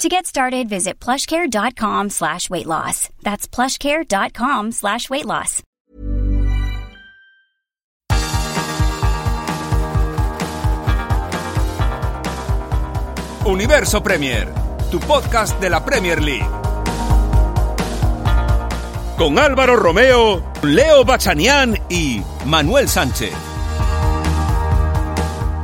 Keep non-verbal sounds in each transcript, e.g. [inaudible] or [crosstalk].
To get started, visit plushcare.com slash weight loss. That's plushcare.com slash weight loss. Universo Premier, tu podcast de la Premier League. Con Álvaro Romeo, Leo Bachanian y Manuel Sánchez.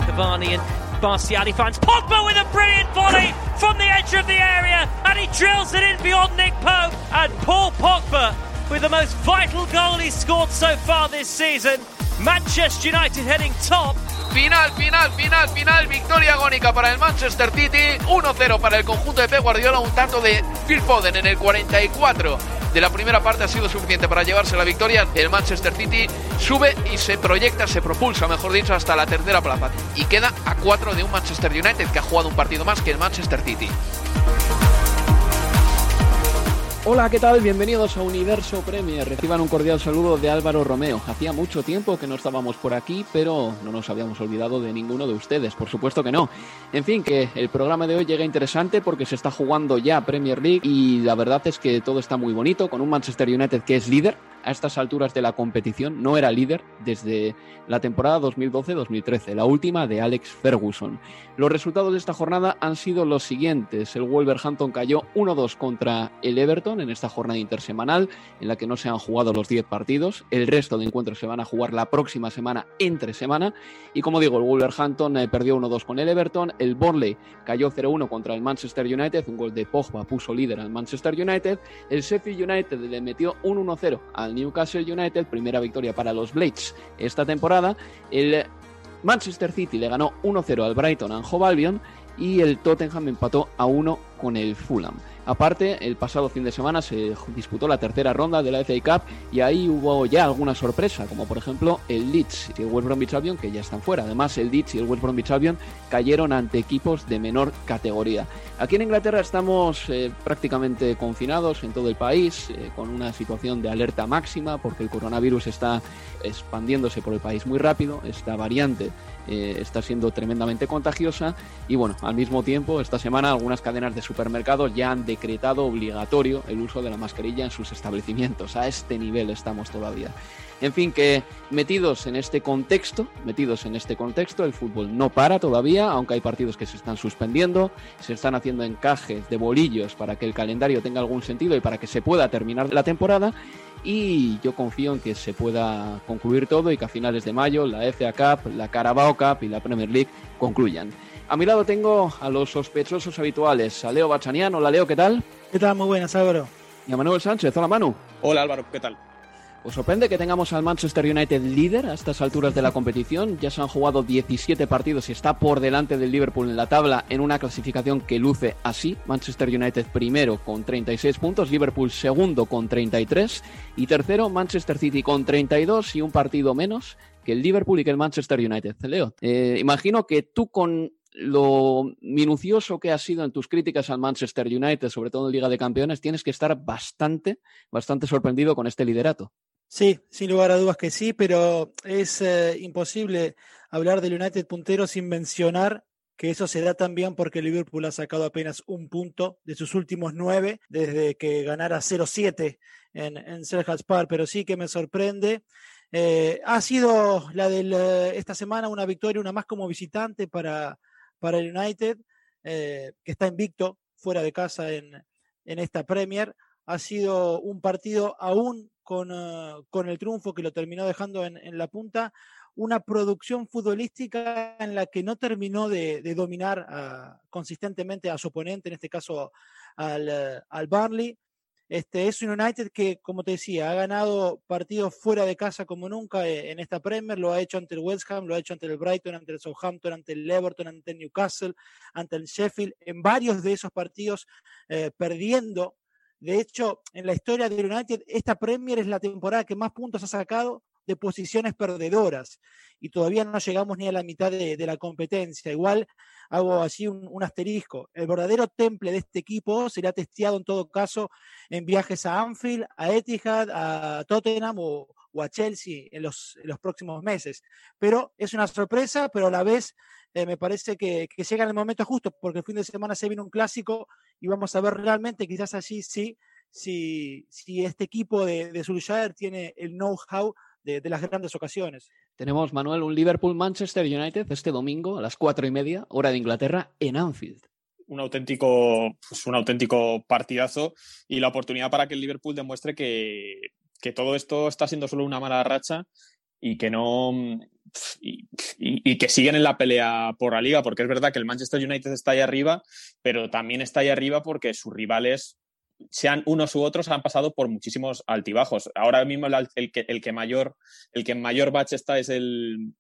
Cavani and Marciali finds Pogba with a brilliant volley from the edge of the area and he drills it in beyond Nick Pope and Paul Pogba with the most vital goal he's scored so far this season. Manchester United heading top Final, final, final, final. Victoria agónica para el Manchester City. 1-0 para el conjunto de Pep Guardiola. Un tanto de Phil Foden en el 44 de la primera parte ha sido suficiente para llevarse la victoria. El Manchester City sube y se proyecta, se propulsa, mejor dicho, hasta la tercera plaza. Y queda a 4 de un Manchester United que ha jugado un partido más que el Manchester City. Hola, ¿qué tal? Bienvenidos a Universo Premier. Reciban un cordial saludo de Álvaro Romeo. Hacía mucho tiempo que no estábamos por aquí, pero no nos habíamos olvidado de ninguno de ustedes, por supuesto que no. En fin, que el programa de hoy llega interesante porque se está jugando ya Premier League y la verdad es que todo está muy bonito con un Manchester United que es líder a estas alturas de la competición, no era líder desde la temporada 2012-2013, la última de Alex Ferguson. Los resultados de esta jornada han sido los siguientes. El Wolverhampton cayó 1-2 contra el Everton en esta jornada intersemanal, en la que no se han jugado los 10 partidos. El resto de encuentros se van a jugar la próxima semana entre semana. Y como digo, el Wolverhampton eh, perdió 1-2 con el Everton. El Burnley cayó 0-1 contra el Manchester United. Un gol de Pogba puso líder al Manchester United. El Sheffield United le metió un 1-0 al Newcastle United, primera victoria para los Blades esta temporada. El Manchester City le ganó 1-0 al Brighton and Hove Albion y el Tottenham empató a 1 con el Fulham. Aparte, el pasado fin de semana se disputó la tercera ronda de la FA Cup y ahí hubo ya alguna sorpresa, como por ejemplo el Leeds y el West Bromwich Albion, que ya están fuera. Además, el Leeds y el West Bromwich Albion cayeron ante equipos de menor categoría. Aquí en Inglaterra estamos eh, prácticamente confinados en todo el país, eh, con una situación de alerta máxima, porque el coronavirus está expandiéndose por el país muy rápido, esta variante eh, está siendo tremendamente contagiosa y bueno, al mismo tiempo, esta semana algunas cadenas de supermercados ya han decretado obligatorio el uso de la mascarilla en sus establecimientos. A este nivel estamos todavía. En fin, que metidos en este contexto, metidos en este contexto, el fútbol no para todavía, aunque hay partidos que se están suspendiendo, se están haciendo encajes de bolillos para que el calendario tenga algún sentido y para que se pueda terminar la temporada. Y yo confío en que se pueda concluir todo y que a finales de mayo la FA Cup, la Carabao Cup y la Premier League concluyan. A mi lado tengo a los sospechosos habituales, a Leo Bachanian. Hola Leo, ¿qué tal? ¿Qué tal? Muy buenas, Álvaro. Y a Manuel Sánchez. Hola Manu. Hola Álvaro, ¿qué tal? ¿Os sorprende que tengamos al Manchester United líder a estas alturas de la competición? Ya se han jugado 17 partidos y está por delante del Liverpool en la tabla en una clasificación que luce así. Manchester United primero con 36 puntos, Liverpool segundo con 33 y tercero Manchester City con 32 y un partido menos que el Liverpool y que el Manchester United. Leo, eh, imagino que tú con lo minucioso que has sido en tus críticas al Manchester United, sobre todo en Liga de Campeones, tienes que estar bastante, bastante sorprendido con este liderato. Sí, sin lugar a dudas que sí, pero es eh, imposible hablar del United puntero sin mencionar que eso se da también porque Liverpool ha sacado apenas un punto de sus últimos nueve desde que ganara 0-7 en, en Selhurst Park, pero sí que me sorprende. Eh, ha sido la de eh, esta semana una victoria, una más como visitante para, para el United, que está invicto fuera de casa en, en esta Premier. Ha sido un partido aún con, uh, con el triunfo que lo terminó dejando en, la punta, una producción futbolística en la que no terminó de, de dominar uh, consistentemente a su oponente, en este caso al, uh, al Barley. Este, es un United que, como te decía, ha ganado partidos fuera de casa como nunca eh, en esta Premier, lo ha hecho ante el West Ham, lo ha hecho ante el Brighton, ante el Southampton, ante el Everton, ante el Newcastle, ante el Sheffield, en varios de esos partidos eh, perdiendo. De hecho, en la historia del United, esta Premier es la temporada que más puntos ha sacado de posiciones perdedoras y todavía no llegamos ni a la mitad de, la competencia. Igual hago así un, un, asterisco. El verdadero temple de este equipo será testeado en todo caso en viajes a Anfield, a Etihad, a Tottenham o, o a Chelsea en los, en los, próximos meses. Pero es una sorpresa, pero a la vez eh, me parece que, que, llega en el momento justo, porque el fin de semana se viene un clásico y vamos a ver realmente, quizás allí sí, si, si este equipo de, de Solskjaer tiene el know-how de, de, las grandes ocasiones. Tenemos, Manuel, un Liverpool-Manchester United este domingo a las cuatro y media, hora de Inglaterra, en Anfield. Un auténtico, pues un auténtico partidazo y la oportunidad para que el Liverpool demuestre que, que todo esto está siendo solo una mala racha y que no y, y, y, que siguen en la pelea por la liga, porque es verdad que el Manchester United está ahí arriba, pero también está ahí arriba porque sus rivales sean unos u otros, han pasado por muchísimos altibajos. Ahora mismo el, el, que, el que, mayor, el que en mayor bache está es el,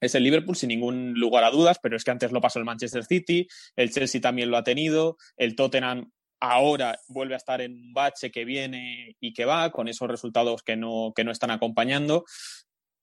es el Liverpool, sin ningún lugar a dudas, pero es que antes lo pasó el Manchester City, el Chelsea también lo ha tenido, el Tottenham ahora vuelve a estar en un bache que viene y que va, con esos resultados que no, que no están acompañando,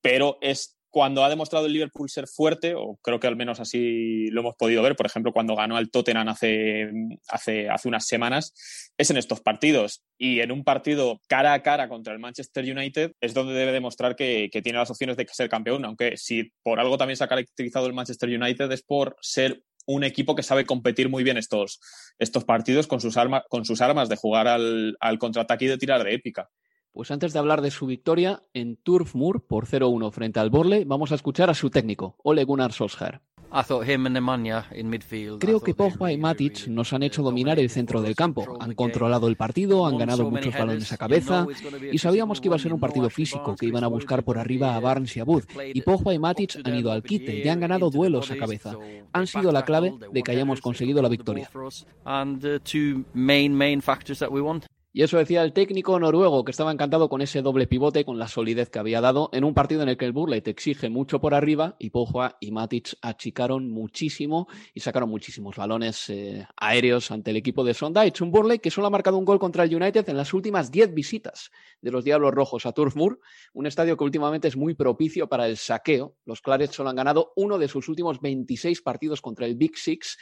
pero es cuando ha demostrado el Liverpool ser fuerte, o creo que al menos así lo hemos podido ver, por ejemplo, cuando ganó al Tottenham hace, hace, hace unas semanas, es en estos partidos. Y en un partido cara a cara contra el Manchester United es donde debe demostrar que, que tiene las opciones de ser campeón, aunque si por algo también se ha caracterizado el Manchester United es por ser un equipo que sabe competir muy bien estos, estos partidos con sus, arma, con sus armas de jugar al, al contraataque y de tirar de épica. Pues antes de hablar de su victoria en Turf Moor por 0-1 frente al Borley, vamos a escuchar a su técnico, Ole Gunnar Solskjaer. Creo que Pogba y Matic nos han hecho dominar el centro del campo. Han controlado el partido, han ganado muchos balones a cabeza y sabíamos que iba a ser un partido físico, que iban a buscar por arriba a Barnes y a Booth. Y Pogba y Matic han ido al quite y han ganado duelos a cabeza. Han sido la clave de que hayamos conseguido la victoria. Y eso decía el técnico noruego, que estaba encantado con ese doble pivote, con la solidez que había dado en un partido en el que el Burley te exige mucho por arriba y Pogba y Matic achicaron muchísimo y sacaron muchísimos balones eh, aéreos ante el equipo de Sondage. Un Burley que solo ha marcado un gol contra el United en las últimas 10 visitas de los Diablos Rojos a Turf Moor, un estadio que últimamente es muy propicio para el saqueo. Los Clarets solo han ganado uno de sus últimos 26 partidos contra el Big Six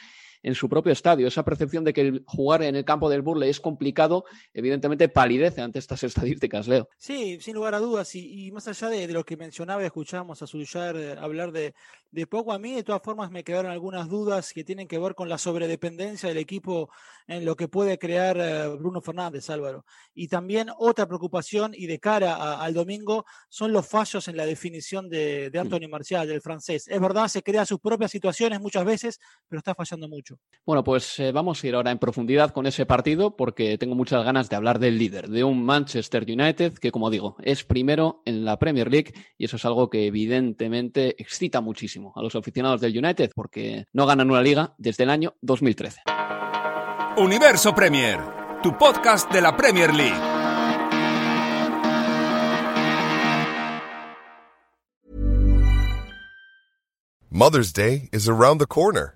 en su propio estadio. Esa percepción de que el jugar en el campo del Burley es complicado, evidentemente palidece ante estas [laughs] estadísticas, Leo. Sí, sin lugar a dudas. Y, y más allá de, de, lo que mencionaba y escuchábamos a Zulchar eh, hablar de, de poco, a mí de todas formas me quedaron algunas dudas que tienen que ver con la sobredependencia del equipo en lo que puede crear eh, Bruno Fernández, Álvaro. Y también otra preocupación y de cara a, al domingo son los fallos en la definición de, de Anthony Marcial, del francés. Es verdad, se crea sus propias situaciones muchas veces, pero está fallando mucho. Bueno, pues eh, vamos a ir ahora en profundidad con ese partido porque tengo muchas ganas de hablar del líder, de un Manchester United que, como digo, es primero en la Premier League y eso es algo que evidentemente excita muchísimo a los aficionados del United porque no ganan una liga desde el año 2013. Universo Premier, tu podcast de la Premier League. Mother's Day is around the corner.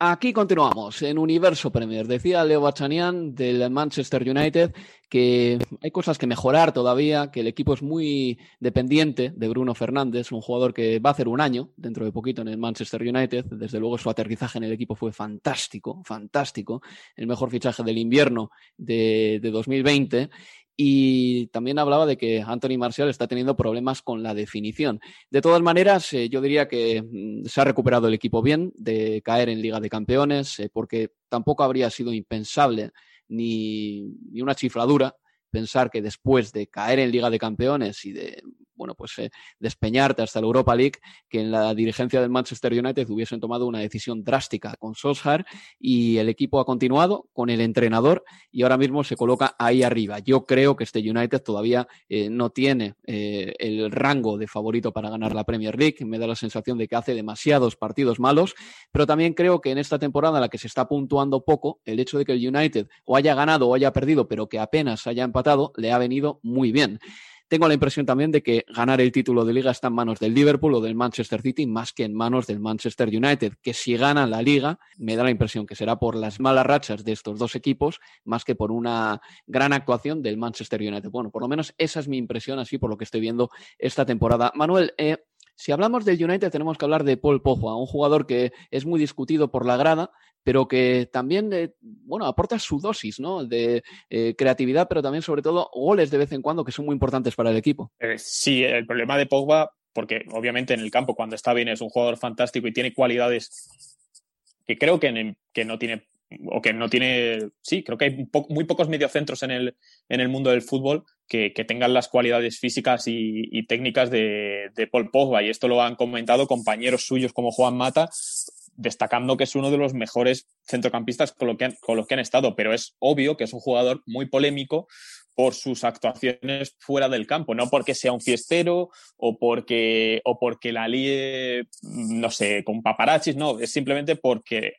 Aquí continuamos en Universo Premier. Decía Leo Bachanian del Manchester United que hay cosas que mejorar todavía, que el equipo es muy dependiente de Bruno Fernández, un jugador que va a hacer un año dentro de poquito en el Manchester United. Desde luego su aterrizaje en el equipo fue fantástico, fantástico. El mejor fichaje del invierno de, de 2020 y también hablaba de que Anthony Martial está teniendo problemas con la definición. De todas maneras, eh, yo diría que mm, se ha recuperado el equipo bien de caer en Liga de Campeones, eh, porque tampoco habría sido impensable ni, ni una chifladura pensar que después de caer en Liga de Campeones y de bueno, pues eh, despeñarte hasta la Europa League, que en la dirigencia del Manchester United hubiesen tomado una decisión drástica con Solskjaer y el equipo ha continuado con el entrenador y ahora mismo se coloca ahí arriba. Yo creo que este United todavía eh, no tiene eh, el rango de favorito para ganar la Premier League. Me da la sensación de que hace demasiados partidos malos, pero también creo que en esta temporada en la que se está puntuando poco, el hecho de que el United o haya ganado o haya perdido, pero que apenas haya empatado, le ha venido muy bien. Tengo la impresión también de que ganar el título de liga está en manos del Liverpool o del Manchester City más que en manos del Manchester United, que si gana la liga, me da la impresión que será por las malas rachas de estos dos equipos más que por una gran actuación del Manchester United. Bueno, por lo menos esa es mi impresión así por lo que estoy viendo esta temporada. Manuel, eh, si hablamos del United tenemos que hablar de Paul Pogba, un jugador que es muy discutido por la grada, pero que también, eh, bueno, aporta su dosis, ¿no? De eh, creatividad, pero también, sobre todo, goles de vez en cuando que son muy importantes para el equipo. Eh, sí, el problema de Pogba, porque obviamente en el campo cuando está bien es un jugador fantástico y tiene cualidades que creo que, que no tiene o que no tiene, sí, creo que hay muy pocos mediocentros en el, en el mundo del fútbol que, que tengan las cualidades físicas y, técnicas de, Paul Pogba. Y esto lo han comentado compañeros suyos como Juan Mata destacando que es uno de los mejores centrocampistas con, lo que con los que han estado, pero es obvio que es un jugador muy polémico por sus actuaciones fuera del campo, no porque sea un fiestero o porque, o porque la líe, no sé, con paparachis, no, es simplemente porque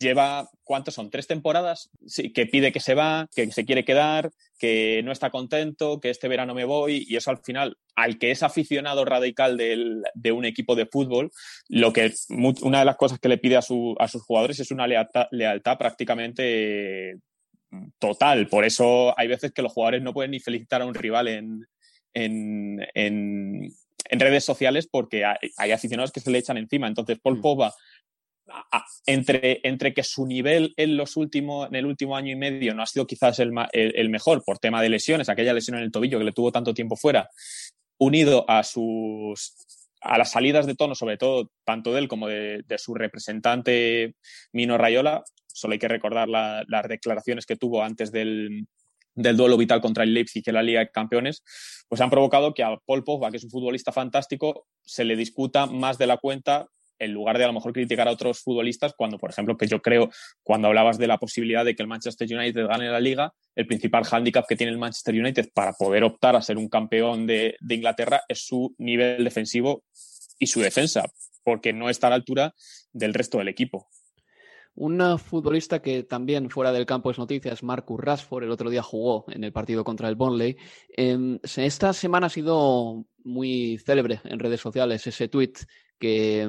lleva, ¿cuántos son? ¿Tres temporadas? Sí, que pide que se va, que se quiere quedar, que no está contento, que este verano me voy, y eso al final, al que es aficionado radical del, de un equipo de fútbol, lo que una de las cosas que le pide a, su, a sus jugadores es una lealtad, lealtad prácticamente total. Por eso hay veces que los jugadores no pueden ni felicitar a un rival en, en, en, en redes sociales porque hay, hay, aficionados que se le echan encima. Entonces, Paul mm. Pogba entre, entre que su nivel en, los últimos, en el último año y medio no ha sido quizás el, el, mejor por tema de lesiones, aquella lesión en el tobillo que le tuvo tanto tiempo fuera, unido a sus a las salidas de tono, sobre todo tanto de él como de, su representante Mino Rayola, solo hay que recordar la, las declaraciones que tuvo antes del, del duelo vital contra el Leipzig en la Liga de Campeones, pues han provocado que a Paul Pogba, que es un futbolista fantástico, se le discuta más de la cuenta en lugar de a lo mejor criticar a otros futbolistas, cuando, por ejemplo, que yo creo, cuando hablabas de la posibilidad de que el Manchester United gane la liga, el principal hándicap que tiene el Manchester United para poder optar a ser un campeón de, de Inglaterra es su nivel defensivo y su defensa, porque no está a la altura del resto del equipo. Un futbolista que también fuera del campo es noticia es Marcus Rashford. El otro día jugó en el partido contra el Burnley. Eh, esta semana ha sido muy célebre en redes sociales ese tweet que,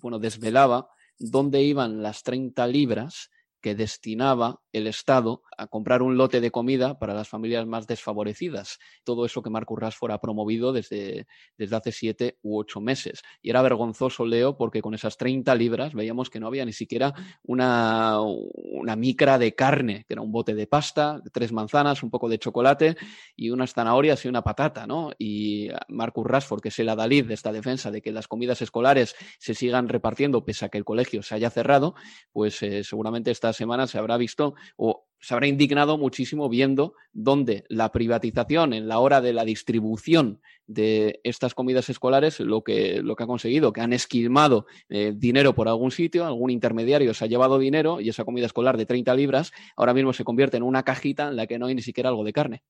bueno, desvelaba dónde iban las 30 libras que destinaba el Estado a comprar un lote de comida para las familias más desfavorecidas. Todo eso que Marcus Rashford ha promovido desde, desde hace siete u ocho meses. Y era vergonzoso, Leo, porque con esas 30 libras veíamos que no había ni siquiera una, una micra de carne, que era un bote de pasta, tres manzanas, un poco de chocolate y unas zanahorias y una patata, ¿no? Y Marcus Rashford, que es el adalid de esta defensa de que las comidas escolares se sigan repartiendo pese a que el colegio se haya cerrado, pues eh, seguramente esta semana se habrá visto o se habrá indignado muchísimo viendo dónde la privatización en la hora de la distribución de estas comidas escolares lo que, lo que ha conseguido, que han esquilmado eh, dinero por algún sitio, algún intermediario se ha llevado dinero y esa comida escolar de 30 libras ahora mismo se convierte en una cajita en la que no hay ni siquiera algo de carne.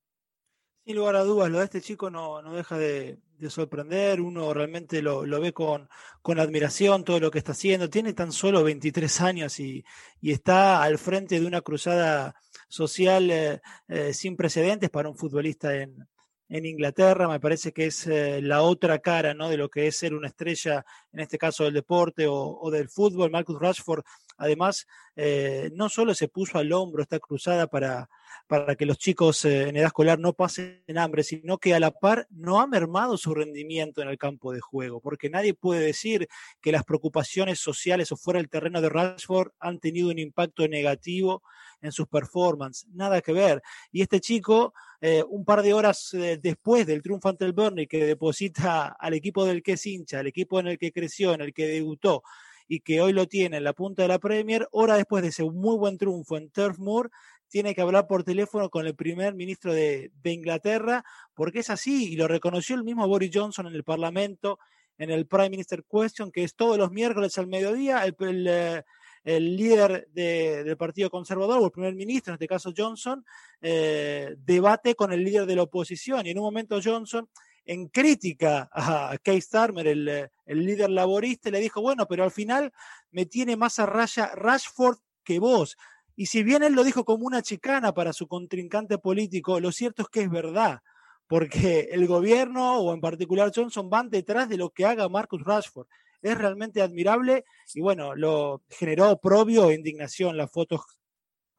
Sin lugar a dudas, lo de este chico no, no deja de, sorprender, uno realmente lo, ve con, con, admiración, todo lo que está haciendo, tiene tan solo 23 años y, y está al frente de una cruzada social eh, eh, sin precedentes para un futbolista en, en Inglaterra, me parece que es eh, la otra cara ¿no? de lo que es ser una estrella, en este caso del deporte o, del fútbol. Marcus Rashford, además, eh, no solo se puso al hombro esta cruzada para, para que los chicos eh, en edad escolar no pasen hambre, sino que a la par no ha mermado su rendimiento en el campo de juego, porque nadie puede decir que las preocupaciones sociales o fuera del terreno de Rashford han tenido un impacto negativo en sus performances, nada que ver. Y este chico, eh, un par de horas después del triunfo ante el Burnley, que deposita al equipo del que es hincha, al equipo en el que creció, en el que debutó, y que hoy lo tiene en la punta de la Premier, hora después de ese muy buen triunfo en Turf Moor, tiene que hablar por teléfono con el primer ministro de, Inglaterra, porque es así, y lo reconoció el mismo Boris Johnson en el Parlamento, en el Prime Minister Question, que es todos los miércoles al mediodía, el, eh, el líder del Partido Conservador, o el primer ministro, en este caso Johnson, eh, debate con el líder de la oposición. Y en un momento Johnson, en crítica a Keith Starmer, el, líder laborista, le dijo, bueno, pero al final me tiene más a raya Rashford que vos. Y si bien él lo dijo como una chicana para su contrincante político, lo cierto es que es verdad, porque el gobierno o en particular Johnson van detrás de lo que haga Marcus Rashford es realmente admirable y bueno, lo generó propio e indignación las fotos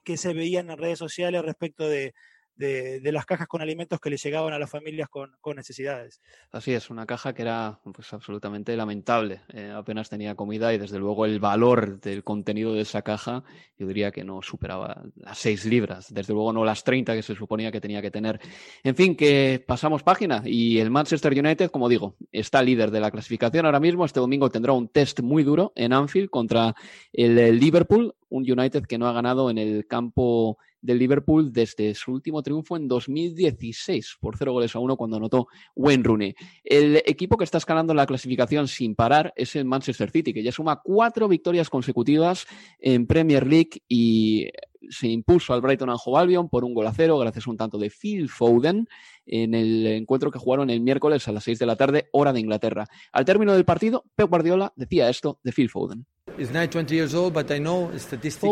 que se veían en redes sociales respecto de, de, las cajas con alimentos que le llegaban a las familias con, necesidades. Así es, una caja que era pues absolutamente lamentable. Eh, apenas tenía comida y desde luego el valor del contenido de esa caja yo diría que no superaba las 6 libras, desde luego no las 30 que se suponía que tenía que tener. En fin, que pasamos página y el Manchester United, como digo, está líder de la clasificación ahora mismo. Este domingo tendrá un test muy duro en Anfield contra el Liverpool, un United que no ha ganado en el campo del Liverpool desde su último triunfo en 2016 por 0 goles a 1 cuando anotó Wayne Rooney. El equipo que está escalando la clasificación sin parar es el Manchester City, que ya suma cuatro victorias consecutivas en Premier League y se impuso al Brighton and Hove Albion por un gol a cero gracias a un tanto de Phil Foden en el encuentro que jugaron el miércoles a las 6 de la tarde, hora de Inglaterra. Al término del partido, Pep Guardiola decía esto de Phil Foden.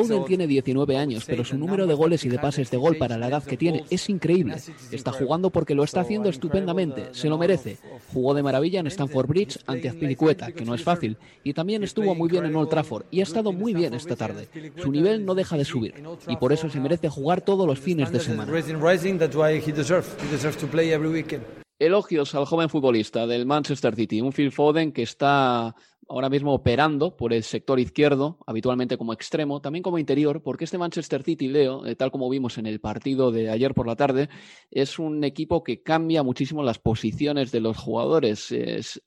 Foden tiene 19 años, pero su número de goles y de pases de gol para la edad que tiene es increíble. Está jugando porque lo está haciendo estupendamente, se lo merece. Jugó de maravilla en Stamford Bridge ante Azpilicueta, que no es fácil, y también estuvo muy bien en Old Trafford y ha estado muy bien esta tarde. Su nivel no deja de subir y por eso se merece jugar todos los fines de semana. Elogios al joven futbolista del Manchester City, un Phil Foden que está ahora mismo operando por el sector izquierdo, habitualmente como extremo, también como interior, porque este Manchester City, Leo, eh, tal como vimos en el partido de ayer por la tarde, es un equipo que cambia muchísimo las posiciones de los jugadores,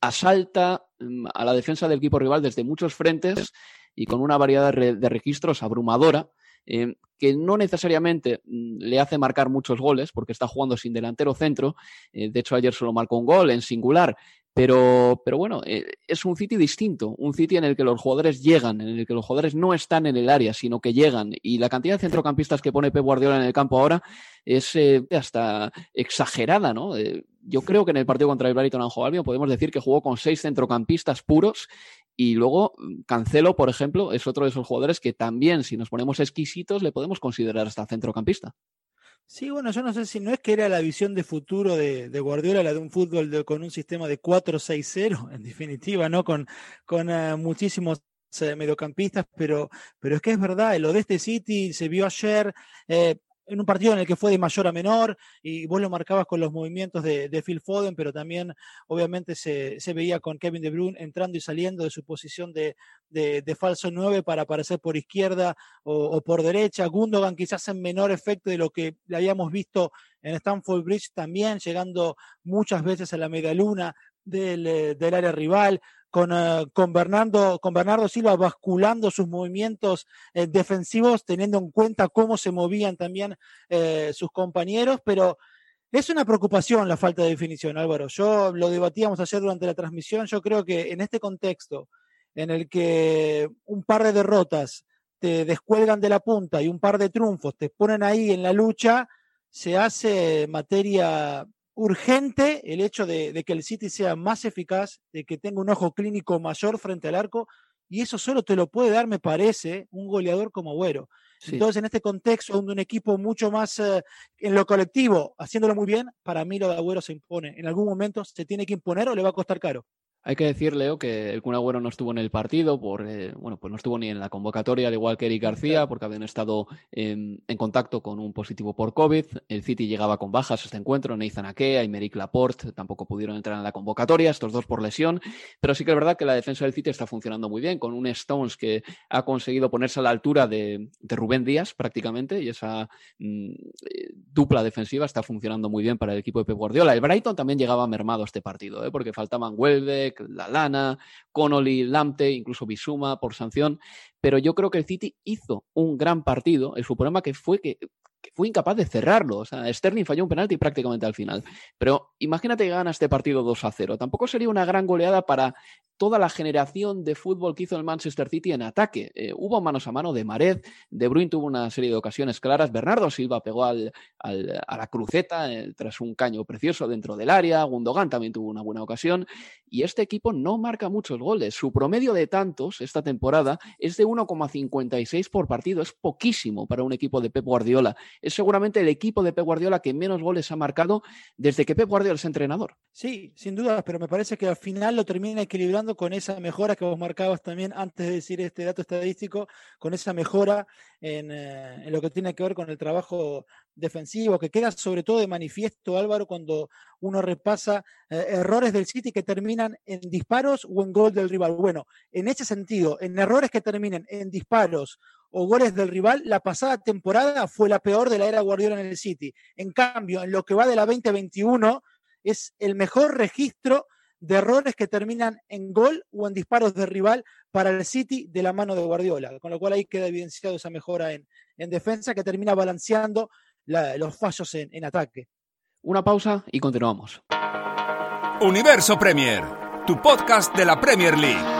asalta mm, a la defensa del equipo rival desde muchos frentes y con una variedad de registros abrumadora. Eh, que no necesariamente mm, le hace marcar muchos goles, porque está jugando sin delantero centro. Eh, de hecho, ayer solo marcó un gol en singular. Pero, pero bueno, eh, es un City distinto, un City en el que los jugadores llegan, en el que los jugadores no están en el área, sino que llegan. Y la cantidad de centrocampistas que pone Pep Guardiola en el campo ahora es hasta exagerada, ¿no? yo creo que en el partido contra el Brighton and Albion podemos decir que jugó con seis centrocampistas puros y luego mm, Cancelo, por ejemplo, es otro de esos jugadores que también, si nos ponemos exquisitos, le podemos considerar hasta centrocampista. Sí, bueno, yo no sé si no es que era la visión de futuro de, Guardiola, la de un fútbol con un sistema de 4-6-0, [laughs] en definitiva, ¿no? Con, con eh, muchísimos eh, mediocampistas, pero, pero es que es verdad, lo de este City se vio ayer. Eh, en un partido en el que fue de mayor a menor, y vos lo marcabas con los movimientos de, Phil Foden, pero también obviamente se, veía con Kevin De Bruyne entrando y saliendo de su posición de, falso 9 para aparecer por izquierda o, por derecha. Gundogan quizás en menor efecto de lo que le habíamos visto en Stamford Bridge también, llegando muchas veces a la media luna del, eh, del área rival. Eh, con, Bernardo, con Bernardo Silva basculando sus movimientos eh, defensivos, teniendo en cuenta cómo se movían también sus compañeros, pero es una preocupación la falta de definición, Álvaro. Yo lo debatíamos ayer durante la transmisión, yo creo que en este contexto en el que un par de derrotas te descuelgan de la punta y un par de triunfos te ponen ahí en la lucha, se hace materia urgente el hecho de, que el City sea más eficaz, de que tenga un ojo clínico mayor frente al arco, y eso solo te lo puede dar, me parece, un goleador como Agüero. Entonces, en este contexto, donde un equipo mucho más eh, en lo colectivo, haciéndolo muy bien, para mí lo de Agüero se impone. En algún momento se tiene que imponer o le va a costar caro. Hay que decir, Leo, que el Kun Agüero no estuvo en el partido, por, eh, bueno, pues no estuvo ni en la convocatoria, al igual que Eric García, porque habían estado en, contacto con un positivo por COVID. El City llegaba con bajas a este encuentro, Nathan Ake, Aymeric Laporte tampoco pudieron entrar en la convocatoria, estos dos por lesión, pero sí que es verdad que la defensa del City está funcionando muy bien, con un Stones que ha conseguido ponerse a la altura de, Rubén Díaz prácticamente, y esa mm, eh, dupla defensiva está funcionando muy bien para el equipo de Pep Guardiola. El Brighton también llegaba mermado a este partido, ¿eh? porque faltaban Huelve, la Lana, Connolly, Lamte, incluso Bisuma por sanción. Pero yo creo que el City hizo un gran partido. El su problema que fue que, fue incapaz de cerrarlo. O sea, Sterling falló un penalti prácticamente al final. Pero imagínate que gana este partido 2 a 0. Tampoco sería una gran goleada para toda la generación de fútbol que hizo el Manchester City en ataque. Eh, hubo manos a mano de Mared, De Bruyne tuvo una serie de ocasiones claras, Bernardo Silva pegó al, a la cruceta eh, tras un caño precioso dentro del área, Gundogan también tuvo una buena ocasión y este equipo no marca muchos goles. Su promedio de tantos esta temporada es de 1,56 por partido, es poquísimo para un equipo de Pep Guardiola. Es seguramente el equipo de Pep Guardiola que menos goles ha marcado desde que Pep Guardiola es entrenador. Sí, sin duda, pero me parece que al final lo termina equilibrando con esa mejora que vos marcabas también antes de decir este dato estadístico, con esa mejora en, eh, lo que tiene que ver con el trabajo defensivo, que queda sobre todo de manifiesto, Álvaro, cuando uno repasa eh, errores del City que terminan en disparos o en gol del rival. Bueno, en ese sentido, en errores que terminen en disparos o goles del rival, la pasada temporada fue la peor de la era Guardiola en el City. En cambio, en lo que va de la 2021, es el mejor registro de errores que terminan en gol o en disparos de rival para el City de la mano de Guardiola, con lo cual ahí queda evidenciado esa mejora en, defensa que termina balanceando los fallos en, en ataque. Una pausa y continuamos. Universo Premier, tu podcast de la Premier League.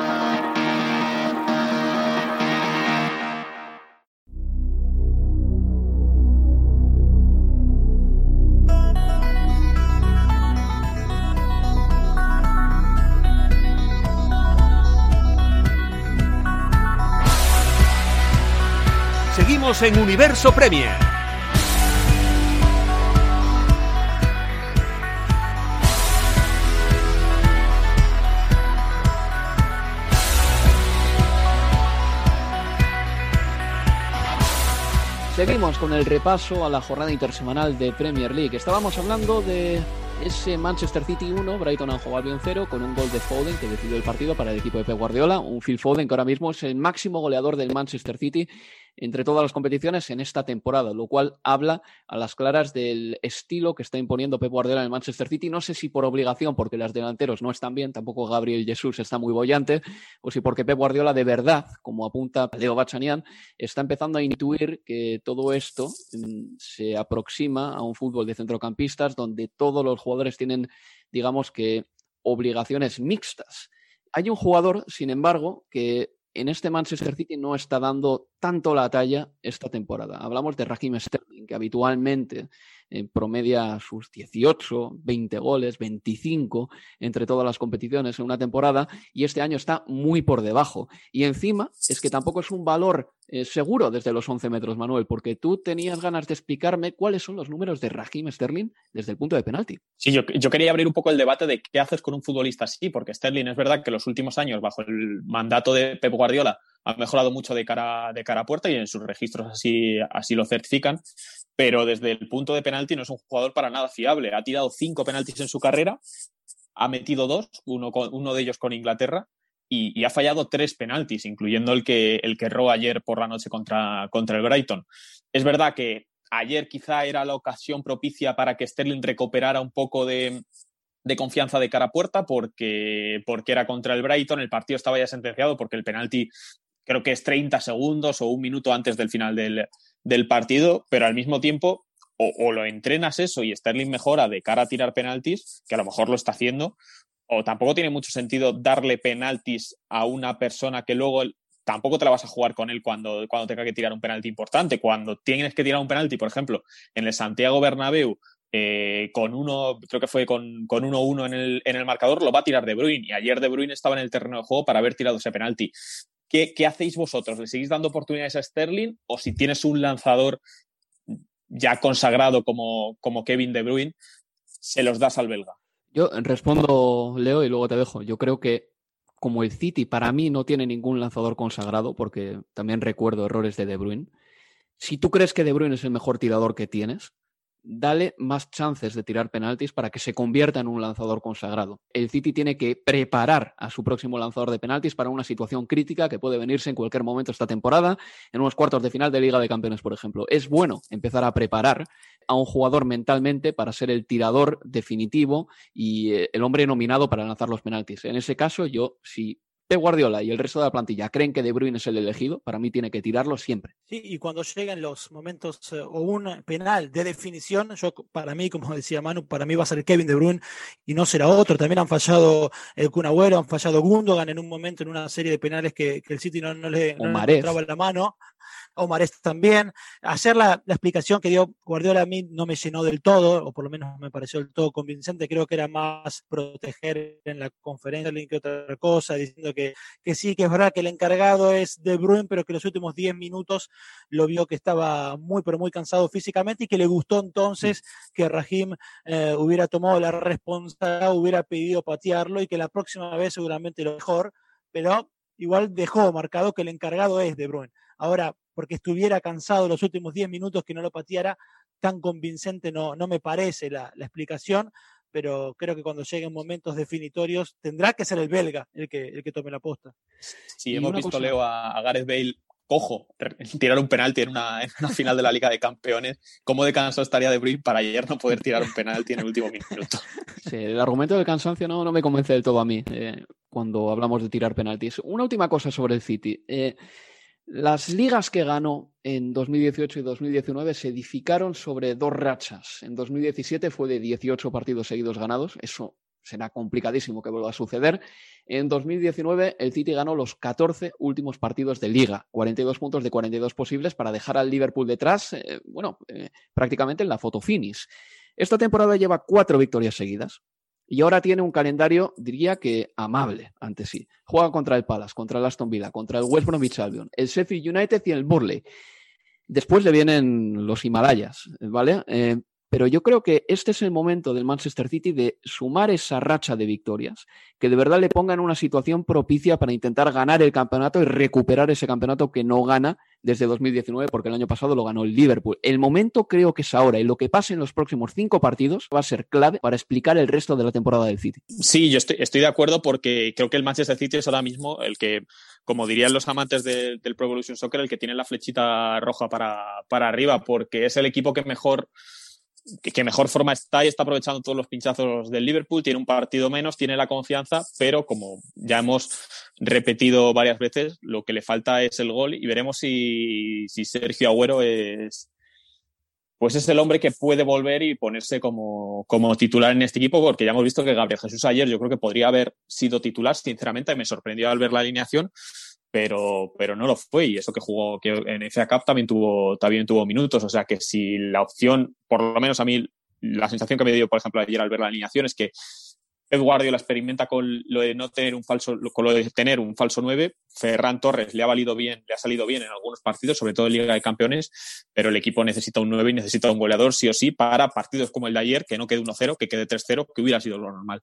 En Universo Premier. Seguimos con el repaso a la jornada intersemanal de Premier League. Estábamos hablando de ese Manchester City 1, Brighton and Hove Albion 0, con un gol de Foden que decidió el partido para el equipo de Pep Guardiola. Un Phil Foden que ahora mismo es el máximo goleador del Manchester City entre todas las competiciones en esta temporada, lo cual habla a las claras del estilo que está imponiendo Pep Guardiola en el Manchester City. No sé si por obligación, porque los delanteros no están bien, tampoco Gabriel Jesús está muy bollante, o si porque Pep Guardiola de verdad, como apunta Leo Bachanian, está empezando a intuir que todo esto mm, se aproxima a un fútbol de centrocampistas donde todos los jugadores tienen, digamos que, obligaciones mixtas. Hay un jugador, sin embargo, que en este Manchester City no está dando tanto la talla esta temporada. Hablamos de Raheem Sterling, que habitualmente eh, promedia sus 18, 20 goles, 25 entre todas las competiciones en una temporada y este año está muy por debajo. Y encima es que tampoco es un valor eh, seguro desde los 11 metros, Manuel, porque tú tenías ganas de explicarme cuáles son los números de Raheem Sterling desde el punto de penalti. Sí, yo, yo quería abrir un poco el debate de qué haces con un futbolista así, porque Sterling es verdad que los últimos años, bajo el mandato de Pep Guardiola, ha mejorado mucho de cara, de cara a puerta y en sus registros así, así lo certifican, pero desde el punto de penalti no es un jugador para nada fiable. Ha tirado cinco penaltis en su carrera, ha metido dos, uno, uno de ellos con Inglaterra, y, ha fallado tres penaltis, incluyendo el que, el que erró ayer por la noche contra, contra el Brighton. Es verdad que ayer quizá era la ocasión propicia para que Sterling recuperara un poco de, de confianza de cara a puerta porque, porque era contra el Brighton, el partido estaba ya sentenciado porque el penalti creo que es 30 segundos o un minuto antes del final del, partido, pero al mismo tiempo o, lo entrenas eso y Sterling mejora de cara a tirar penaltis, que a lo mejor lo está haciendo, o tampoco tiene mucho sentido darle penaltis a una persona que luego tampoco te la vas a jugar con él cuando, cuando tenga que tirar un penalti importante. Cuando tienes que tirar un penalti, por ejemplo, en el Santiago Bernabéu, eh, con uno, creo que fue con, con 1-1 en el, en el marcador, lo va a tirar De Bruyne. Y ayer De Bruyne estaba en el terreno de juego para haber tirado ese penalti. ¿Qué, hacéis vosotros? ¿Le seguís dando oportunidades a Sterling? O si tienes un lanzador ya consagrado como, como Kevin De Bruyne, se los das al belga. Yo respondo, Leo, y luego te dejo. Yo creo que como el City para mí no tiene ningún lanzador consagrado, porque también recuerdo errores de De Bruyne, si tú crees que De Bruyne es el mejor tirador que tienes, dale más chances de tirar penaltis para que se convierta en un lanzador consagrado. El City tiene que preparar a su próximo lanzador de penaltis para una situación crítica que puede venirse en cualquier momento esta temporada, en unos cuartos de final de Liga de Campeones, por ejemplo. Es bueno empezar a preparar a un jugador mentalmente para ser el tirador definitivo y eh, el hombre nominado para lanzar los penaltis. En ese caso, yo, si Pep Guardiola y el resto de la plantilla creen que De Bruyne es el elegido, para mí tiene que tirarlo siempre. Sí, y cuando lleguen los momentos eh, o un penal de definición, yo para mí, como decía Manu, para mí va a ser Kevin De Bruyne y no será otro. También han fallado el Kun han fallado Gundogan en un momento en una serie de penales que, el City no, le no, la mano. Omares también. Hacer la, explicación que dio Guardiola a mí no me llenó del todo, o por lo menos me pareció del todo convincente. Creo que era más proteger en la conferencia que otra cosa, diciendo que, que sí, que es verdad que el encargado es De Bruyne, pero que los últimos 10 minutos lo vio que estaba muy, pero muy cansado físicamente y que le gustó entonces que Rahim eh, hubiera tomado la responsabilidad, hubiera pedido patearlo y que la próxima vez seguramente lo mejor, pero igual dejó marcado que el encargado es De Bruyne. Ahora, porque estuviera cansado los últimos 10 minutos que no lo pateara, tan convincente no, no me parece la, explicación, pero creo que cuando lleguen momentos definitorios tendrá que ser el belga el que, el que tome la posta. Sí, hemos visto, Leo, a, Gareth Bale cojo tirar un penalti en una, final de la Liga de Campeones. ¿Cómo de cansado estaría de Bruyne para ayer no poder tirar un penalti en el último minuto? Sí, el argumento del cansancio no, no me convence del todo a mí eh, cuando hablamos de tirar penaltis. Una última cosa sobre el City. Eh, las ligas que ganó en 2018 y 2019 se edificaron sobre dos rachas. En 2017 fue de 18 partidos seguidos ganados. Eso será complicadísimo que vuelva a suceder. En 2019 el City ganó los 14 últimos partidos de liga, 42 puntos de 42 posibles para dejar al Liverpool detrás, eh, bueno, eh, prácticamente en la foto finish. Esta temporada lleva cuatro victorias seguidas, y ahora tiene un calendario, diría que amable ante sí. Juega contra el Palace, contra el Aston Villa, contra el West Bromwich Albion, el Sheffield United y el Burley. Después le vienen los Himalayas, ¿vale? Eh, pero yo creo que este es el momento del Manchester City de sumar esa racha de victorias, que de verdad le ponga en una situación propicia para intentar ganar el campeonato y recuperar ese campeonato que no gana desde 2019, porque el año pasado lo ganó el Liverpool. El momento creo que es ahora y lo que pase en los próximos cinco partidos va a ser clave para explicar el resto de la temporada del City. Sí, yo estoy, de acuerdo porque creo que el Manchester City es ahora mismo el que, como dirían los amantes del Pro Evolution Soccer, el que tiene la flechita roja para, para arriba, porque es el equipo que mejor que mejor forma está y está aprovechando todos los pinchazos del Liverpool, tiene un partido menos, tiene la confianza, pero como ya hemos repetido varias veces, lo que le falta es el gol y veremos si, Sergio Agüero es pues es el hombre que puede volver y ponerse como, como titular en este equipo, porque ya hemos visto que Gabriel Jesús ayer yo creo que podría haber sido titular, sinceramente, me sorprendió al ver la alineación, pero, pero no lo fue. Y eso que jugó, que en FA Cup también tuvo, también tuvo minutos. O sea que si la opción, por lo menos a mí, la sensación que me dio, por ejemplo, ayer al ver la alineación es que Pep Guardiola experimenta con lo de no tener un falso, con lo de tener un falso 9. Ferran Torres le ha valido bien, le ha salido bien en algunos partidos, sobre todo en Liga de Campeones, pero el equipo necesita un 9 y necesita un goleador sí o sí para partidos como el de ayer, que no quede 1-0, que quede 3-0, que hubiera sido lo normal.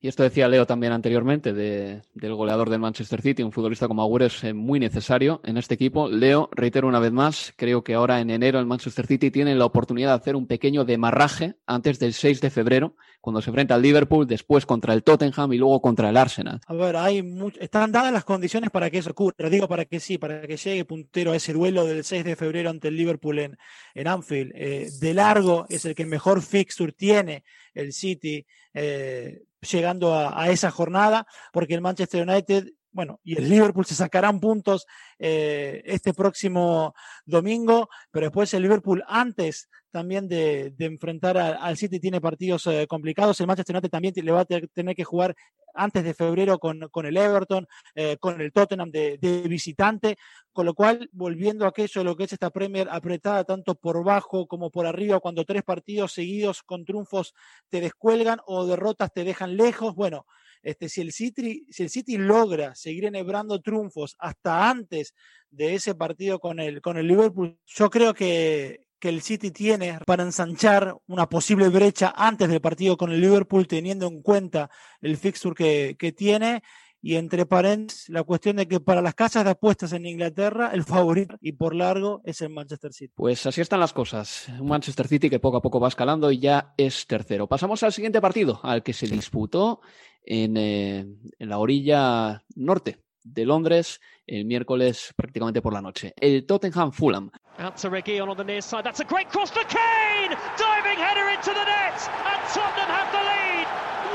Y esto decía Leo también anteriormente de, del goleador del Manchester City, un futbolista como Agüero es eh, muy necesario en este equipo. Leo, reitero una vez más, creo que ahora en enero el Manchester City tiene la oportunidad de hacer un pequeño demarraje antes del 6 de febrero, cuando se enfrenta al Liverpool, después contra el Tottenham y luego contra el Arsenal. A ver, hay están dadas las condiciones para que eso ocurra. Digo para que sí, para que llegue puntero a ese duelo del 6 de febrero ante el Liverpool en, en Anfield. Eh, de largo es el que mejor fixture tiene el City. Eh, llegando a, esa jornada, porque el Manchester United, bueno, y el Liverpool se sacarán puntos eh, este próximo domingo, pero después el Liverpool antes también de, enfrentar al City tiene partidos eh, complicados, el Manchester United también le va a tener que jugar antes de febrero con, el Everton, eh, con el Tottenham de, visitante, con lo cual, volviendo a aquello de lo que es esta Premier apretada tanto por bajo como por arriba, cuando tres partidos seguidos con triunfos te descuelgan o derrotas te dejan lejos, bueno, este, si, el City, si el City logra seguir enhebrando triunfos hasta antes de ese partido con el, con el Liverpool, yo creo que, que el City tiene para ensanchar una posible brecha antes del partido con el Liverpool, teniendo en cuenta el fixture que, que tiene. Y entre paréntesis, la cuestión de que para las casas de apuestas en Inglaterra, el favorito y por largo es el Manchester City. Pues así están las cosas. Un Manchester City que poco a poco va escalando y ya es tercero. Pasamos al siguiente partido, al que se disputó en, eh, en la orilla norte de Londres el miércoles prácticamente por la noche. El Tottenham Fulham. Out to Reguilon on the near side. That's a great cross for Kane! Diving header into the net! And Tottenham have the lead!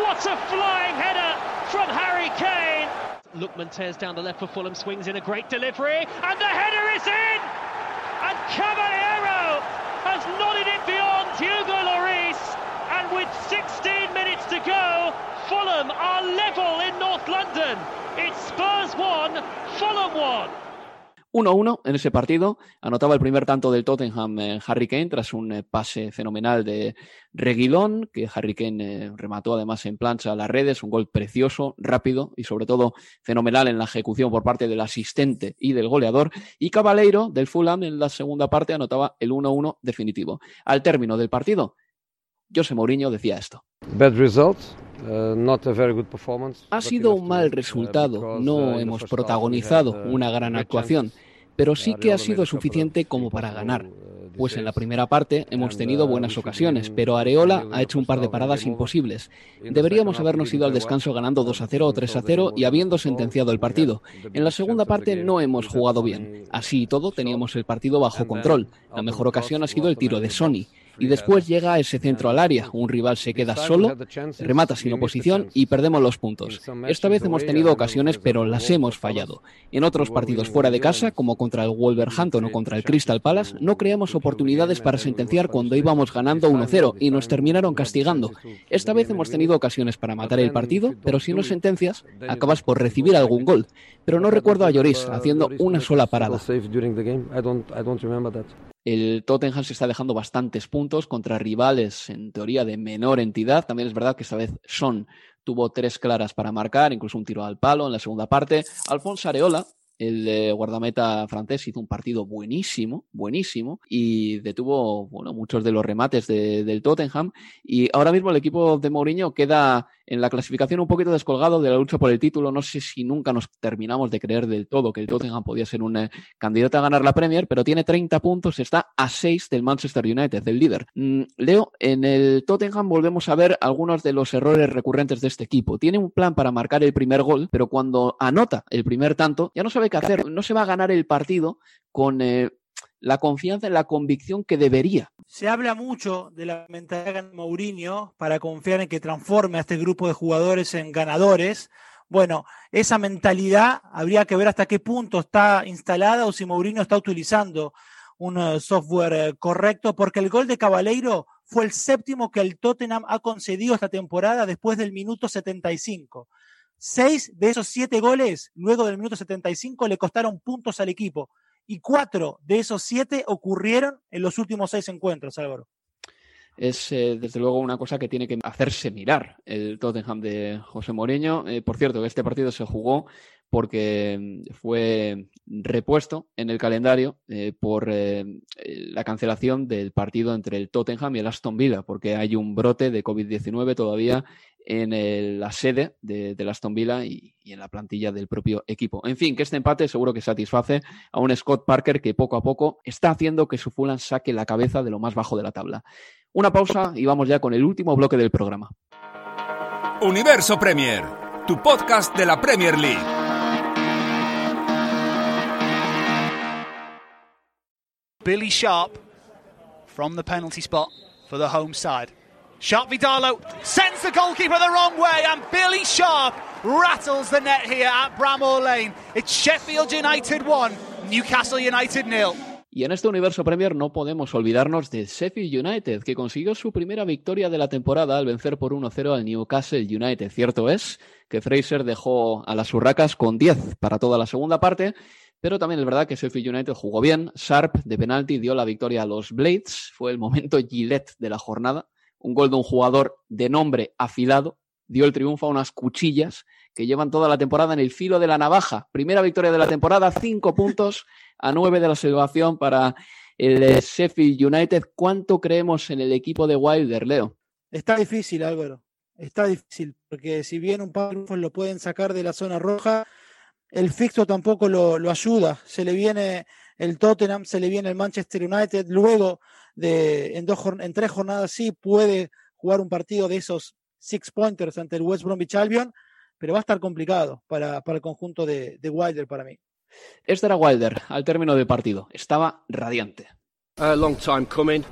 What a flying header from Harry Kane! Lookman tears down the left for Fulham, swings in a great delivery, and the header is in! And Caballero has nodded it beyond Hugo Lloris, and with 16 minutes to go, Fulham are level in North London. It's Spurs 1, Fulham 1. 1-1 en ese partido. Anotaba el primer tanto del Tottenham en Harry Kane tras un eh, pase fenomenal de Reguilón, que Harry Kane eh, remató además en plancha a las redes. Un gol precioso, rápido y sobre todo fenomenal en la ejecución por parte del asistente y del goleador. Y Cabaleiro del Fulham en la segunda parte anotaba el 1-1 definitivo. Al término del partido, José Mourinho decía esto. Bad results. Uh, ha sido un mal uh, resultado, no hemos protagonizado uh, una gran actuación, pero sí que ha sido suficiente como para ganar. Pues en la primera parte hemos tenido buenas ocasiones, pero Areola ha hecho un par de paradas imposibles. Deberíamos habernos ido al descanso ganando 2 a 0 o 3 a 0 y habiendo sentenciado el partido. En la segunda parte no hemos jugado bien. Así y todo teníamos el partido bajo control. La mejor ocasión ha sido el tiro de Sony y después llega ese centro al área. Un rival se queda solo, remata sin oposición y perdemos los puntos. Esta vez hemos tenido ocasiones, pero las hemos fallado. En otros partidos fuera de casa, como contra el Wolverhampton o contra el Crystal Palace, no creamos oportunidades para sentenciar cuando íbamos ganando 1-0 y nos terminaron castigando. Esta vez hemos tenido ocasiones para matar el partido, pero si no sentencias, acabas por recibir algún gol. Pero no recuerdo a Lloris haciendo una sola parada. El Tottenham se está dejando bastantes puntos contra rivales en teoría de menor entidad. También es verdad que esta vez Son tuvo tres claras para marcar, incluso un tiro al palo en la segunda parte. Alfonso Areola, el guardameta francés hizo un partido buenísimo, buenísimo, y detuvo bueno, muchos de los remates del Tottenham. Y ahora mismo el equipo de Mourinho queda en la clasificación un poquito descolgado de la lucha por el título. No sé si nunca nos terminamos de creer del todo que el Tottenham podía ser un eh, candidato a ganar la Premier, pero tiene 30 puntos, está a 6 del Manchester United, del líder. Mm, Leo, en el Tottenham volvemos a ver algunos de los errores recurrentes de este equipo. Tiene un plan para marcar el primer gol, pero cuando anota el primer tanto, ya no sabe qué hacer. No se va a ganar el partido con eh, la confianza en la convicción que debería. Se habla mucho de la mentalidad de Mourinho para confiar en que transforme a este grupo de jugadores en ganadores. Bueno, esa mentalidad habría que ver hasta qué punto está instalada o si Mourinho está utilizando un eh, software eh, correcto, porque el gol de Cabaleiro fue el séptimo que el Tottenham ha concedido esta temporada después del minuto 75 Seis de esos siete goles, luego del minuto 75, le costaron puntos al equipo. Y cuatro de esos siete ocurrieron en los últimos seis encuentros, Álvaro es eh, desde luego una cosa que tiene que hacerse mirar el Tottenham de José Mourinho. Eh, por cierto, este partido se jugó porque mm, fue repuesto en el calendario eh, por la cancelación del partido entre el Tottenham y el Aston Villa, porque hay un brote de COVID-19 todavía en la sede de, Aston Villa y, y, en la plantilla del propio equipo. En fin, que este empate seguro que satisface a un Scott Parker que poco a poco está haciendo que su Fulham saque la cabeza de lo más bajo de la tabla. Una pausa y vamos ya con el último bloque del programa. Universo Premier, tu podcast de la Premier League. Billy Sharp from the penalty spot for the home side. Sharp Vidalo sends the goalkeeper the wrong way, and Billy Sharp rattles the net here at Bramall Lane. It's Sheffield United 1, Newcastle United 0. Y en este universo Premier no podemos olvidarnos de Sheffield United, que consiguió su primera victoria de la temporada al vencer por 1-0 al Newcastle United. Cierto es que Fraser dejó a las urracas con 10 para toda la segunda parte, pero también es verdad que Sheffield United jugó bien. Sharp de penalti dio la victoria a los Blades. Fue el momento Gillette de la jornada. Un gol de un jugador de nombre afilado dio el triunfo a unas cuchillas que llevan toda la temporada en el filo de la navaja. Primera victoria de la temporada, cinco puntos a nueve de la salvación para el Sheffield United. ¿Cuánto creemos en el equipo de Wilder, Leo? Está difícil, Álvaro. Está difícil, porque si bien un par de triunfos lo pueden sacar de la zona roja, el fixo tampoco lo, ayuda. Se le viene el Tottenham, se le viene el Manchester United. Luego, en, dos, en tres jornadas sí puede jugar un partido de esos six pointers ante el West Bromwich Albion, pero va a estar complicado para, para el conjunto de, de Wilder para mí. Este era Wilder al término del partido. Estaba radiante. A long time coming.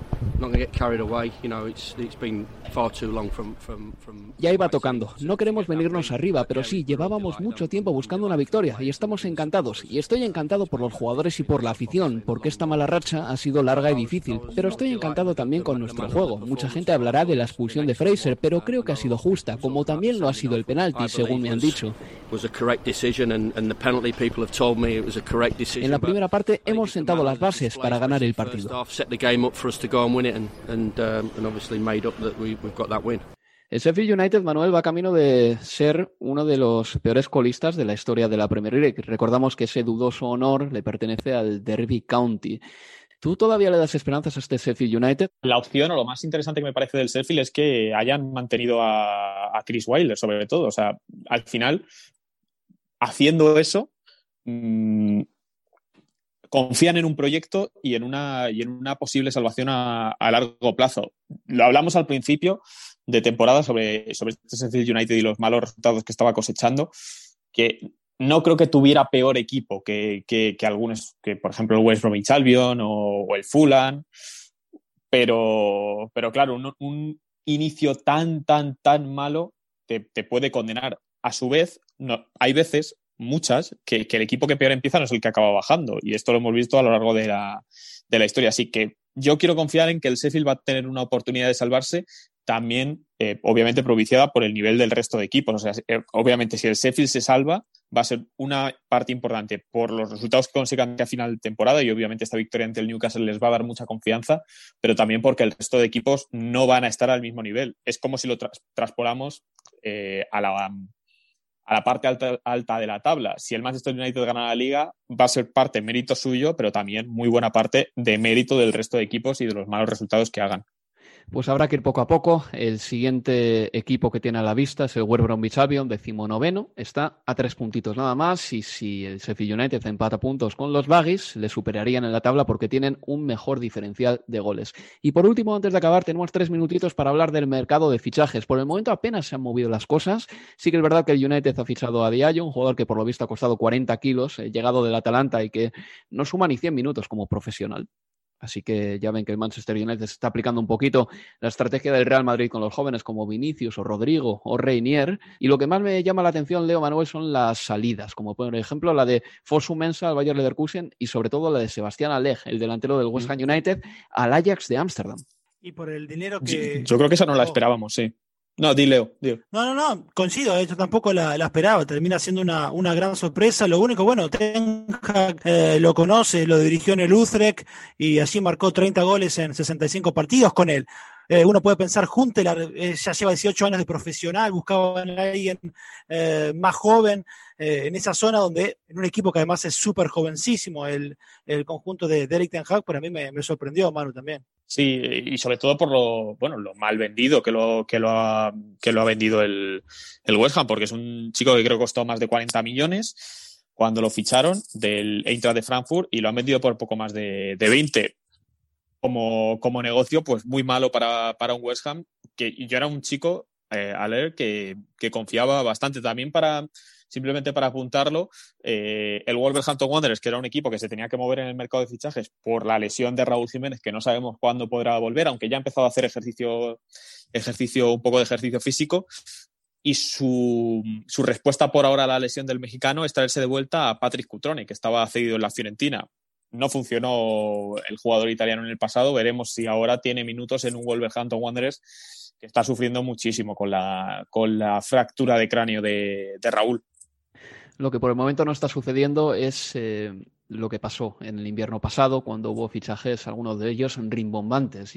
Ya iba tocando. No queremos venirnos arriba, pero sí, llevábamos mucho tiempo buscando una victoria y estamos encantados. Y estoy encantado por los jugadores y por la afición, porque esta mala racha ha sido larga y difícil. Pero estoy encantado también con nuestro juego. Mucha gente hablará de la expulsión de Fraser, pero creo que ha sido justa, como también lo ha sido el penalti, según me han dicho. En la primera parte hemos sentado las bases para ganar el partido. El Sheffield United, Manuel, va camino de ser uno de los peores colistas de la historia de la Premier League. Recordamos que ese dudoso honor le pertenece al Derby County. ¿Tú todavía le das esperanzas a este Sheffield United? La opción o lo más interesante que me parece del Sheffield es que hayan mantenido a, Chris Wilder, sobre todo. O sea, al final, haciendo eso, mm, confían en un proyecto y en una, y en una posible salvación a, largo plazo. Lo hablamos al principio de temporada sobre, sobre este Sheffield United y los malos resultados que estaba cosechando, que no creo que tuviera peor equipo que, que, algunos, que por ejemplo el West Bromwich Albion o, el Fulham, pero, pero claro, un, inicio tan, tan, tan malo te, te, puede condenar. A su vez, no, hay veces muchas, que, el equipo que peor empieza no es el que acaba bajando. Y esto lo hemos visto a lo largo de la, de la historia. Así que yo quiero confiar en que el Sheffield va a tener una oportunidad de salvarse, también, eh, obviamente, propiciada por el nivel del resto de equipos. O sea, eh, obviamente, si el Sheffield se salva, va a ser una parte importante por los resultados que consigan a final de temporada y obviamente esta victoria ante el Newcastle les va a dar mucha confianza, pero también porque el resto de equipos no van a estar al mismo nivel. Es como si lo traspolamos eh, a la a la parte alta, alta, de la tabla. Si el Manchester United gana la liga, va a ser parte mérito suyo, pero también muy buena parte de mérito del resto de equipos y de los malos resultados que hagan. Pues habrá que ir poco a poco. El siguiente equipo que tiene a la vista es el West Bromwich Albion, decimonoveno. Está a tres puntitos nada más. Y si el Sheffield United empata puntos con los Baggies, le superarían en la tabla porque tienen un mejor diferencial de goles. Y por último, antes de acabar, tenemos tres minutitos para hablar del mercado de fichajes. Por el momento apenas se han movido las cosas. Sí que es verdad que el United ha fichado a Diallo, un jugador que por lo visto ha costado 40 kilos, eh, llegado del Atalanta y que no suma ni 100 minutos como profesional. Así que ya ven que el Manchester United está aplicando un poquito la estrategia del Real Madrid con los jóvenes como Vinicius o Rodrigo o Reinier. Y lo que más me llama la atención, Leo Manuel, son las salidas, como por ejemplo la de Fosu Mensa al Bayer Leverkusen y sobre todo la de Sebastián Alej, el delantero del West Ham United, al Ajax de Ámsterdam. Y por el dinero que. Yo, creo que esa no la esperábamos, sí. No, di Leo, No, no, no, coincido, eh, yo tampoco la, esperaba, termina siendo una, una, gran sorpresa. Lo único, bueno, Ten eh, lo conoce, lo dirigió en el Utrecht y así marcó 30 goles en 65 partidos con él. Eh, uno puede pensar, Juntelar ya lleva 18 años de profesional, buscaba a alguien más joven en esa zona donde, en un equipo que además es súper jovencísimo, el, el, conjunto de Derek Ten Hag, para mí me, me sorprendió, Manu, también. Sí, y sobre todo por lo, bueno, lo mal vendido que lo, que lo, ha, que lo ha vendido el, el West Ham, porque es un chico que creo que costó más de 40 millones cuando lo ficharon del Eintracht de Frankfurt y lo han vendido por poco más de, de 20. Como, como negocio, pues muy malo para, para un West Ham, que yo era un chico, eh, a leer, que, que confiaba bastante también para simplemente para apuntarlo, eh, el Wolverhampton Wanderers, que era un equipo que se tenía que mover en el mercado de fichajes por la lesión de Raúl Jiménez, que no sabemos cuándo podrá volver, aunque ya ha empezado a hacer ejercicio, ejercicio un poco de ejercicio físico. Y su, su respuesta por ahora a la lesión del mexicano es traerse de vuelta a Patrick Cutrone, que estaba cedido en la Fiorentina. No funcionó el jugador italiano en el pasado. Veremos si ahora tiene minutos en un Wolverhampton Wanderers que está sufriendo muchísimo con la, con la fractura de cráneo de, de Raúl. Lo que por el momento no está sucediendo es eh, lo que pasó en el invierno pasado, cuando hubo fichajes, algunos de ellos rimbombantes.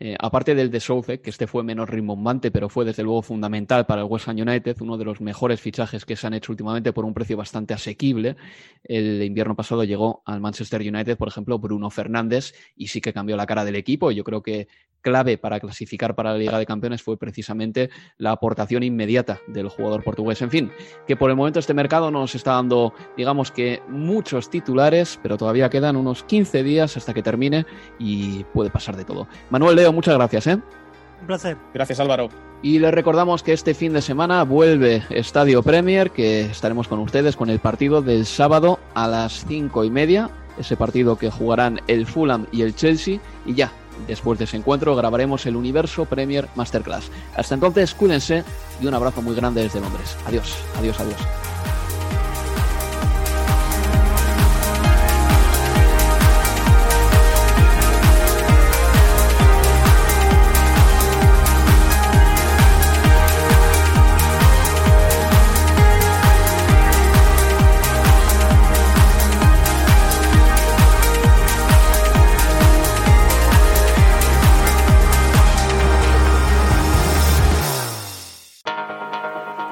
Eh, aparte del de Southek, que este fue menos rimbombante, pero fue desde luego fundamental para el West Ham United, uno de los mejores fichajes que se han hecho últimamente por un precio bastante asequible. El invierno pasado llegó al Manchester United, por ejemplo, Bruno Fernández, y sí que cambió la cara del equipo. Yo creo que clave para clasificar para la Liga de Campeones fue precisamente la aportación inmediata del jugador portugués. En fin, que por el momento este mercado nos está dando, digamos que muchos titulares, pero todavía quedan unos 15 días hasta que termine y puede pasar de todo. Manuel Leo, muchas gracias. ¿eh? Un placer. Gracias Álvaro. Y les recordamos que este fin de semana vuelve Estadio Premier, que estaremos con ustedes con el partido del sábado a las cinco y media, ese partido que jugarán el Fulham y el Chelsea, y ya Después de ese encuentro grabaremos el Universo Premier Masterclass. Hasta entonces, cuídense y un abrazo muy grande desde Londres. Adiós, adiós, adiós.